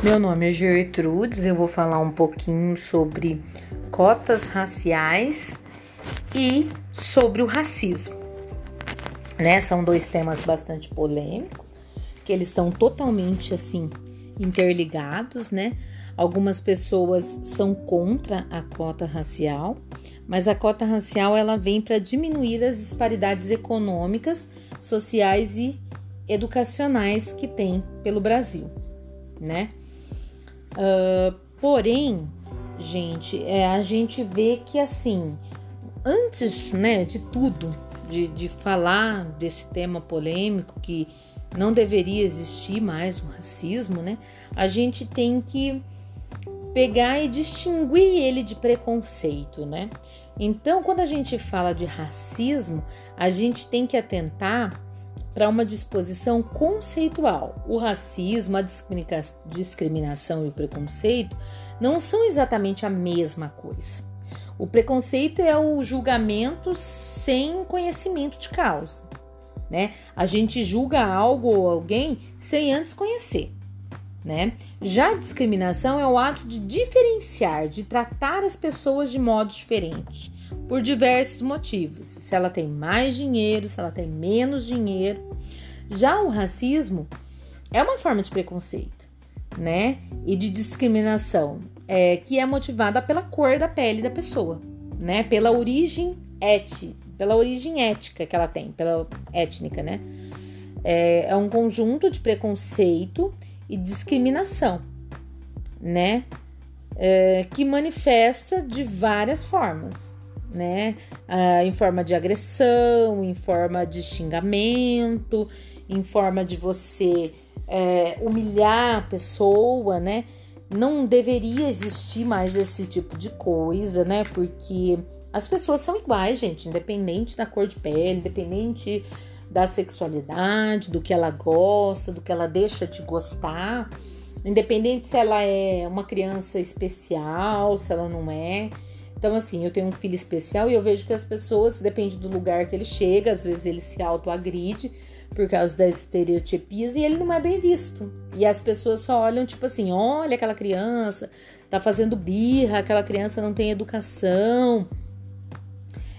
Meu nome é Gertrudes, eu vou falar um pouquinho sobre cotas raciais e sobre o racismo. Né? São dois temas bastante polêmicos, que eles estão totalmente assim interligados, né? Algumas pessoas são contra a cota racial, mas a cota racial ela vem para diminuir as disparidades econômicas, sociais e educacionais que tem pelo Brasil, né? Uh, porém, gente, é, a gente vê que assim, antes, né, de tudo, de, de falar desse tema polêmico que não deveria existir mais o racismo, né? A gente tem que pegar e distinguir ele de preconceito, né? Então, quando a gente fala de racismo, a gente tem que atentar para uma disposição conceitual. O racismo, a discriminação e o preconceito não são exatamente a mesma coisa. O preconceito é o julgamento sem conhecimento de causa, né? A gente julga algo ou alguém sem antes conhecer, né? Já a discriminação é o ato de diferenciar, de tratar as pessoas de modo diferente por diversos motivos. Se ela tem mais dinheiro, se ela tem menos dinheiro. Já o racismo é uma forma de preconceito, né? E de discriminação, é, que é motivada pela cor da pele da pessoa, né? Pela origem étnica, pela origem ética que ela tem, pela étnica, né? É, é um conjunto de preconceito e discriminação, né? É, que manifesta de várias formas, né? Ah, em forma de agressão, em forma de xingamento, em forma de você é, humilhar a pessoa, né? Não deveria existir mais esse tipo de coisa, né? Porque as pessoas são iguais, gente, independente da cor de pele, independente da sexualidade, do que ela gosta, do que ela deixa de gostar, independente se ela é uma criança especial, se ela não é. Então, assim, eu tenho um filho especial e eu vejo que as pessoas, depende do lugar que ele chega, às vezes ele se autoagride por causa das estereotipias e ele não é bem visto. E as pessoas só olham, tipo assim, olha aquela criança, tá fazendo birra, aquela criança não tem educação.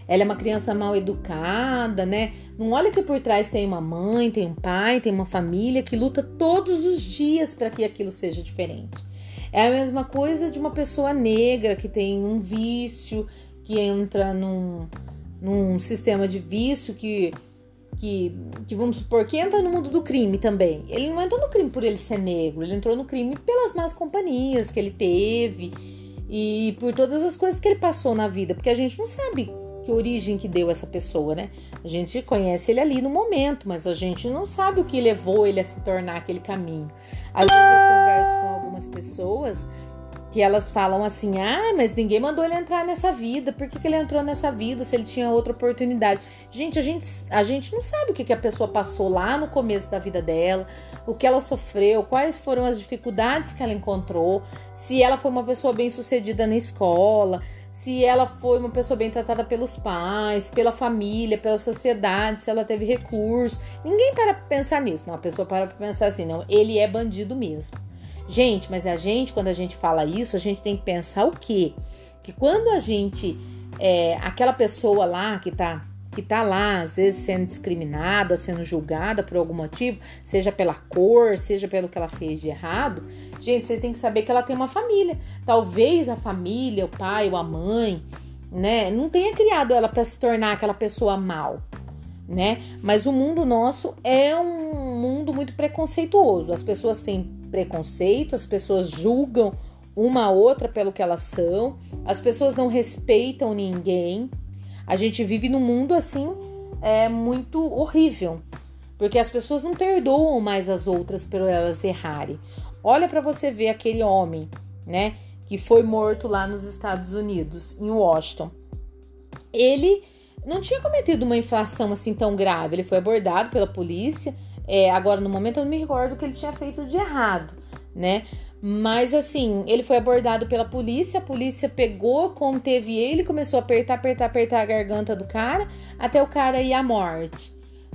Ela é uma criança mal educada, né? Não olha que por trás tem uma mãe, tem um pai, tem uma família que luta todos os dias para que aquilo seja diferente. É a mesma coisa de uma pessoa negra que tem um vício, que entra num, num sistema de vício que, que, que, vamos supor, que entra no mundo do crime também. Ele não entrou no crime por ele ser negro, ele entrou no crime pelas más companhias que ele teve e por todas as coisas que ele passou na vida, porque a gente não sabe que origem que deu essa pessoa, né? A gente conhece ele ali no momento, mas a gente não sabe o que levou ele a se tornar aquele caminho. Às vezes converso com algumas pessoas que elas falam assim: ah, mas ninguém mandou ele entrar nessa vida, por que, que ele entrou nessa vida se ele tinha outra oportunidade? Gente, a gente, a gente não sabe o que, que a pessoa passou lá no começo da vida dela, o que ela sofreu, quais foram as dificuldades que ela encontrou, se ela foi uma pessoa bem sucedida na escola, se ela foi uma pessoa bem tratada pelos pais, pela família, pela sociedade, se ela teve recurso. Ninguém para pensar nisso, não. A pessoa para pensar assim, não, ele é bandido mesmo. Gente, mas a gente, quando a gente fala isso, a gente tem que pensar o quê? Que quando a gente, é, aquela pessoa lá que tá, que tá lá, às vezes sendo discriminada, sendo julgada por algum motivo, seja pela cor, seja pelo que ela fez de errado, gente, vocês têm que saber que ela tem uma família. Talvez a família, o pai ou a mãe, né, não tenha criado ela para se tornar aquela pessoa mal né? Mas o mundo nosso é um mundo muito preconceituoso. As pessoas têm preconceito, as pessoas julgam uma a outra pelo que elas são, as pessoas não respeitam ninguém. A gente vive num mundo assim é muito horrível, porque as pessoas não perdoam mais as outras por elas errarem. Olha para você ver aquele homem, né, que foi morto lá nos Estados Unidos, em Washington. Ele não tinha cometido uma inflação assim tão grave. Ele foi abordado pela polícia. É, agora, no momento, eu não me recordo que ele tinha feito de errado, né? Mas assim, ele foi abordado pela polícia, a polícia pegou, conteve ele, começou a apertar, apertar, apertar a garganta do cara, até o cara ir à morte.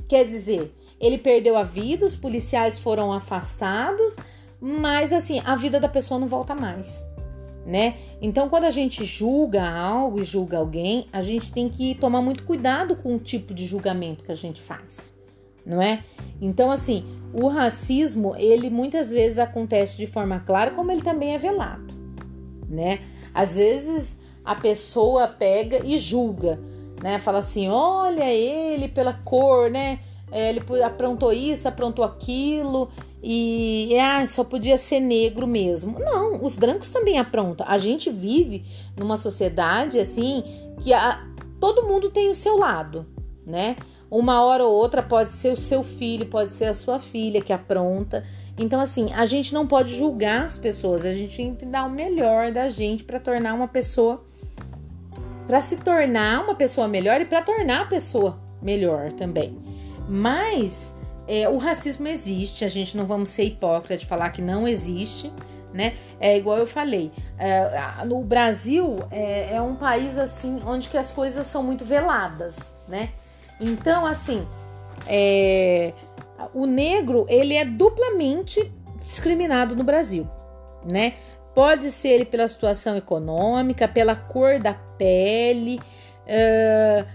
Quer dizer, ele perdeu a vida, os policiais foram afastados, mas assim, a vida da pessoa não volta mais. Né? Então, quando a gente julga algo e julga alguém, a gente tem que tomar muito cuidado com o tipo de julgamento que a gente faz, não é? Então, assim, o racismo, ele muitas vezes acontece de forma clara, como ele também é velado, né? Às vezes a pessoa pega e julga, né? Fala assim: olha ele pela cor, né? É, ele aprontou isso, aprontou aquilo e ah, só podia ser negro mesmo. Não, os brancos também aprontam. A gente vive numa sociedade assim que a, todo mundo tem o seu lado, né? Uma hora ou outra pode ser o seu filho, pode ser a sua filha que apronta. Então, assim, a gente não pode julgar as pessoas, a gente tem que dar o melhor da gente para tornar uma pessoa para se tornar uma pessoa melhor e para tornar a pessoa melhor também. Mas é, o racismo existe, a gente não vamos ser hipócrita de falar que não existe, né? É igual eu falei, é, no Brasil é, é, um país assim onde que as coisas são muito veladas, né? Então, assim, é, o negro ele é duplamente discriminado no Brasil, né? Pode ser ele pela situação econômica, pela cor da pele, uh,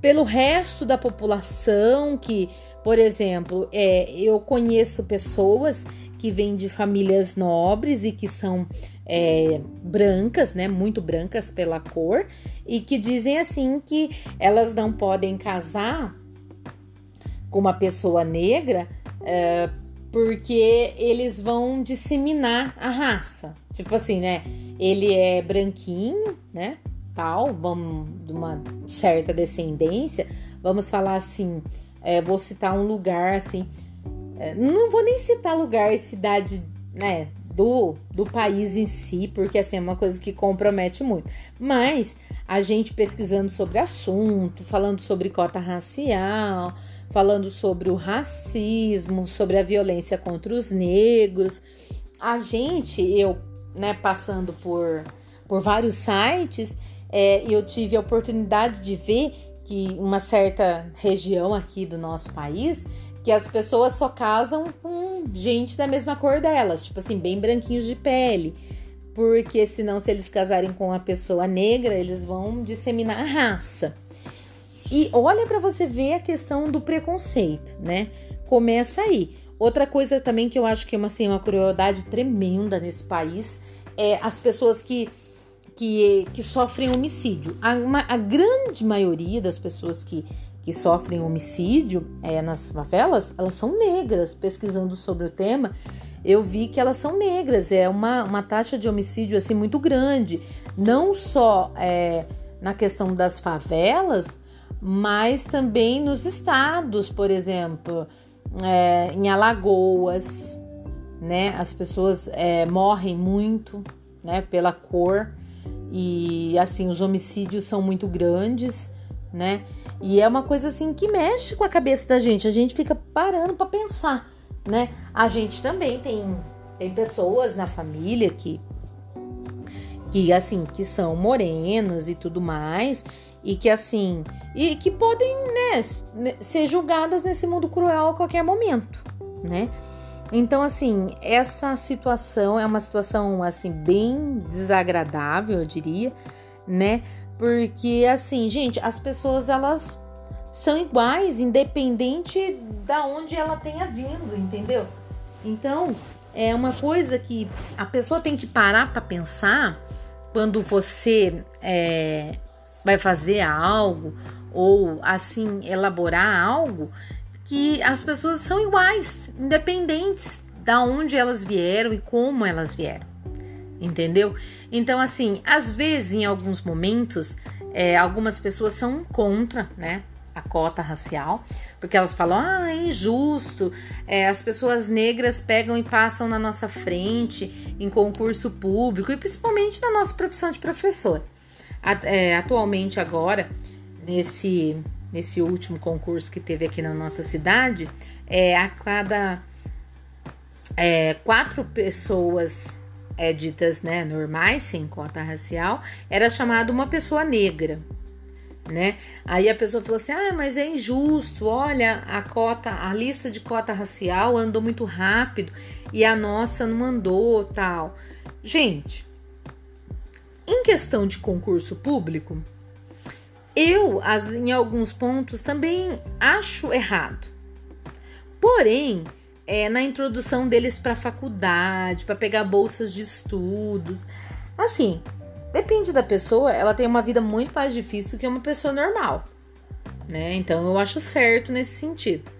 pelo resto da população que, por exemplo, é, eu conheço pessoas que vêm de famílias nobres e que são é, brancas, né, muito brancas pela cor, e que dizem assim que elas não podem casar com uma pessoa negra é, porque eles vão disseminar a raça. Tipo assim, né? Ele é branquinho, né? Tal, vamos de uma certa descendência. Vamos falar assim, é, vou citar um lugar assim. É, não vou nem citar lugar, cidade, né? Do, do país em si, porque assim é uma coisa que compromete muito. Mas a gente pesquisando sobre assunto, falando sobre cota racial, falando sobre o racismo, sobre a violência contra os negros. A gente, eu, né, passando por, por vários sites, é, eu tive a oportunidade de ver que uma certa região aqui do nosso país que as pessoas só casam com gente da mesma cor delas, tipo assim, bem branquinhos de pele. Porque senão, se eles casarem com uma pessoa negra, eles vão disseminar a raça. E olha para você ver a questão do preconceito, né? Começa aí. Outra coisa também que eu acho que é uma, assim, uma crueldade tremenda nesse país é as pessoas que, que, que sofrem homicídio. A, uma, a grande maioria das pessoas que, que sofrem homicídio é, nas favelas, elas são negras. Pesquisando sobre o tema, eu vi que elas são negras. É uma, uma taxa de homicídio assim muito grande. Não só é, na questão das favelas, mas também nos estados, por exemplo, é, em Alagoas, né? As pessoas morrem muito, né? Pela cor e assim os homicídios são muito grandes, né? E é uma coisa assim que mexe com a cabeça da gente. A gente fica parando para pensar, né? A gente também tem tem pessoas na família que que assim que são morenas e tudo mais e que assim e que podem né, ser julgadas nesse mundo cruel a qualquer momento, né? Então assim essa situação é uma situação assim bem desagradável, eu diria, né? Porque assim, gente, as pessoas elas são iguais, independente da onde ela tenha vindo, entendeu? Então é uma coisa que a pessoa tem que parar para pensar quando você é, vai fazer algo ou assim elaborar algo que as pessoas são iguais, independentes da onde elas vieram e como elas vieram. Entendeu? Então, assim, às vezes, em alguns momentos, é, algumas pessoas são contra, né? A cota racial, porque elas falam, ah, é injusto, é, as pessoas negras pegam e passam na nossa frente em concurso público, e principalmente na nossa profissão de professor é, atualmente agora, nesse, nesse último concurso que teve aqui na nossa cidade, é, a cada é, quatro pessoas é, ditas né, normais, sem cota racial, era chamado uma pessoa negra. né? Aí a pessoa falou assim: "Ah, mas é injusto. Olha, a cota, a lista de cota racial andou muito rápido e a nossa não andou, tal". Gente, em questão de concurso público, eu, em alguns pontos, também acho errado. Porém, é, na introdução deles para faculdade, para pegar bolsas de estudos, assim, depende da pessoa, ela tem uma vida muito mais difícil do que uma pessoa normal, né? Então eu acho certo nesse sentido,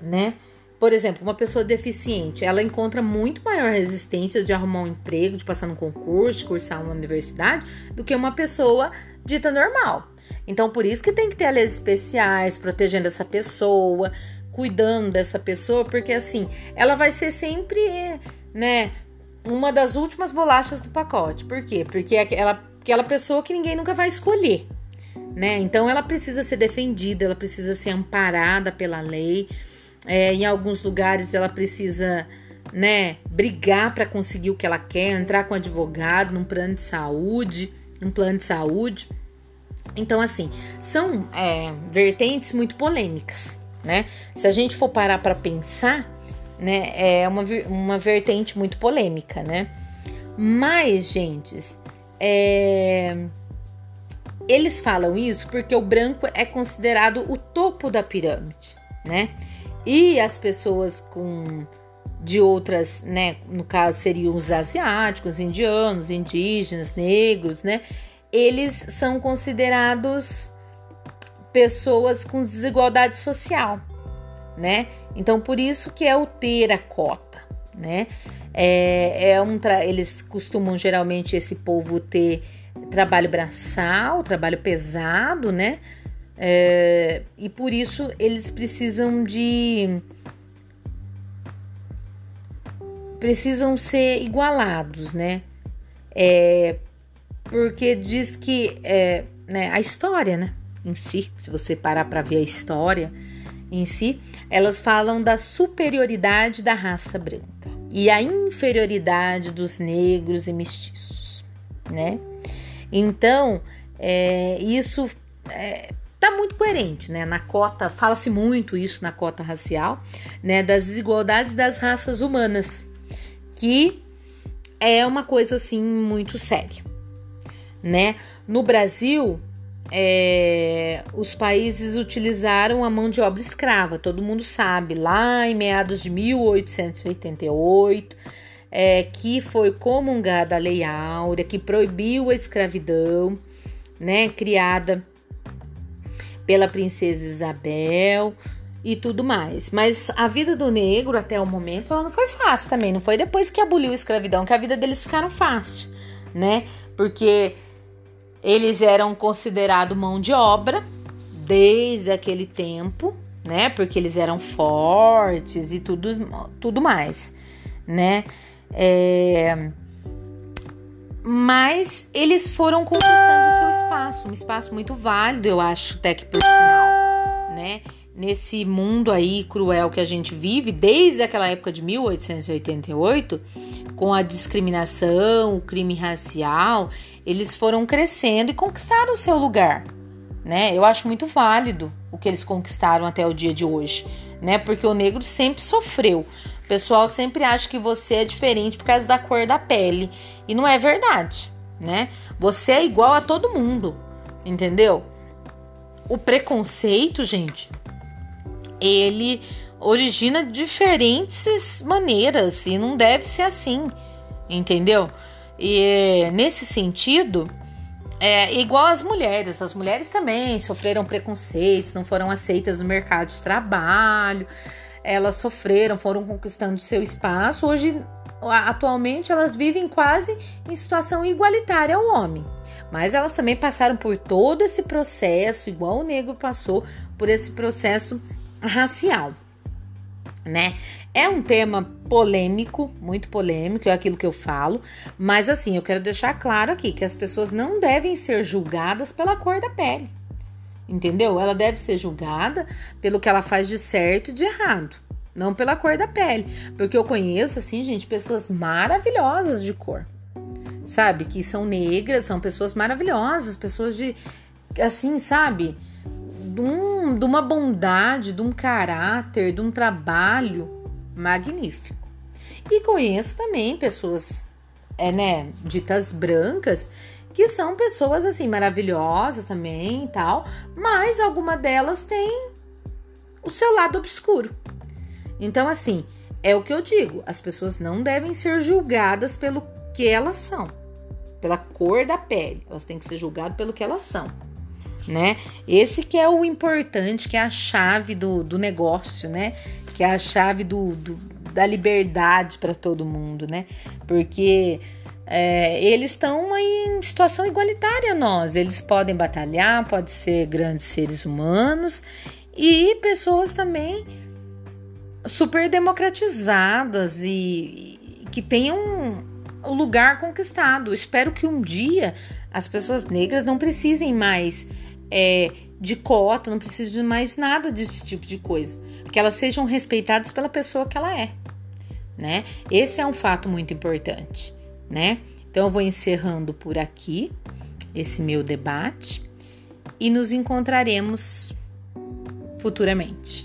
né? Por exemplo, uma pessoa deficiente, ela encontra muito maior resistência de arrumar um emprego, de passar no concurso, de cursar uma universidade, do que uma pessoa dita normal. Então, por isso que tem que ter leis especiais protegendo essa pessoa, cuidando dessa pessoa, porque assim, ela vai ser sempre, né, uma das últimas bolachas do pacote. Por quê? Porque é aquela, aquela pessoa que ninguém nunca vai escolher, né? Então, ela precisa ser defendida, ela precisa ser amparada pela lei. É, em alguns lugares ela precisa, né, brigar para conseguir o que ela quer, entrar com advogado num plano de saúde, um plano de saúde. Então, assim, são é, vertentes muito polêmicas, né? Se a gente for parar para pensar, né, é uma, uma vertente muito polêmica, né? Mas, gente, é, eles falam isso porque o branco é considerado o topo da pirâmide, né? E as pessoas com de outras, né, no caso seriam os asiáticos, indianos, indígenas, negros, né? Eles são considerados pessoas com desigualdade social, né? Então por isso que é o ter a cota, né? É, é um eles costumam geralmente esse povo ter trabalho braçal, trabalho pesado, né? É, e por isso eles precisam de. precisam ser igualados, né? É, porque diz que é, né, a história, né, em si, se você parar para ver a história em si, elas falam da superioridade da raça branca e a inferioridade dos negros e mestiços, né? Então, é, isso é, tá muito coerente, né? Na cota, fala-se muito isso na cota racial, né? Das desigualdades das raças humanas, que é uma coisa assim muito séria, né? No Brasil, é, os países utilizaram a mão de obra escrava, todo mundo sabe, lá em meados de 1888, é, que foi comungada a Lei Áurea, que proibiu a escravidão, né? Criada pela princesa Isabel e tudo mais. Mas a vida do negro até o momento ela não foi fácil também, não foi depois que aboliu a escravidão que a vida deles ficaram fácil, né? Porque eles eram considerados mão de obra desde aquele tempo, né? Porque eles eram fortes e tudo, tudo mais, né? É, mas eles foram conquistando seu espaço, um espaço muito válido, eu acho, até que por sinal, né? Nesse mundo aí cruel que a gente vive, desde aquela época de 1888, com a discriminação, o crime racial, eles foram crescendo e conquistaram o seu lugar, né? Eu acho muito válido o que eles conquistaram até o dia de hoje, né? Porque o negro sempre sofreu, o pessoal sempre acha que você é diferente por causa da cor da pele. E não é verdade, né? Você é igual a todo mundo, entendeu? O preconceito, gente, ele origina diferentes maneiras e não deve ser assim, entendeu? E nesse sentido, é igual as mulheres. As mulheres também sofreram preconceitos, não foram aceitas no mercado de trabalho elas sofreram, foram conquistando seu espaço. Hoje, atualmente, elas vivem quase em situação igualitária ao homem. Mas elas também passaram por todo esse processo, igual o negro passou por esse processo racial, né? É um tema polêmico, muito polêmico, é aquilo que eu falo, mas assim, eu quero deixar claro aqui que as pessoas não devem ser julgadas pela cor da pele entendeu? Ela deve ser julgada pelo que ela faz de certo e de errado, não pela cor da pele, porque eu conheço assim, gente, pessoas maravilhosas de cor. Sabe, que são negras, são pessoas maravilhosas, pessoas de assim, sabe? De, um, de uma bondade, de um caráter, de um trabalho magnífico. E conheço também pessoas, é, né, ditas brancas, que são pessoas assim maravilhosas também e tal, mas alguma delas tem o seu lado obscuro. Então, assim, é o que eu digo: as pessoas não devem ser julgadas pelo que elas são, pela cor da pele, elas têm que ser julgadas pelo que elas são. Né? Esse que é o importante, que é a chave do, do negócio, né? Que é a chave do, do da liberdade para todo mundo, né? Porque é, eles estão em situação igualitária a nós. Eles podem batalhar, podem ser grandes seres humanos e pessoas também super democratizadas e, e que tenham o lugar conquistado. Espero que um dia as pessoas negras não precisem mais é, de cota, não precisem de mais nada desse tipo de coisa, que elas sejam respeitadas pela pessoa que ela é, né? Esse é um fato muito importante, né? Então eu vou encerrando por aqui esse meu debate e nos encontraremos futuramente.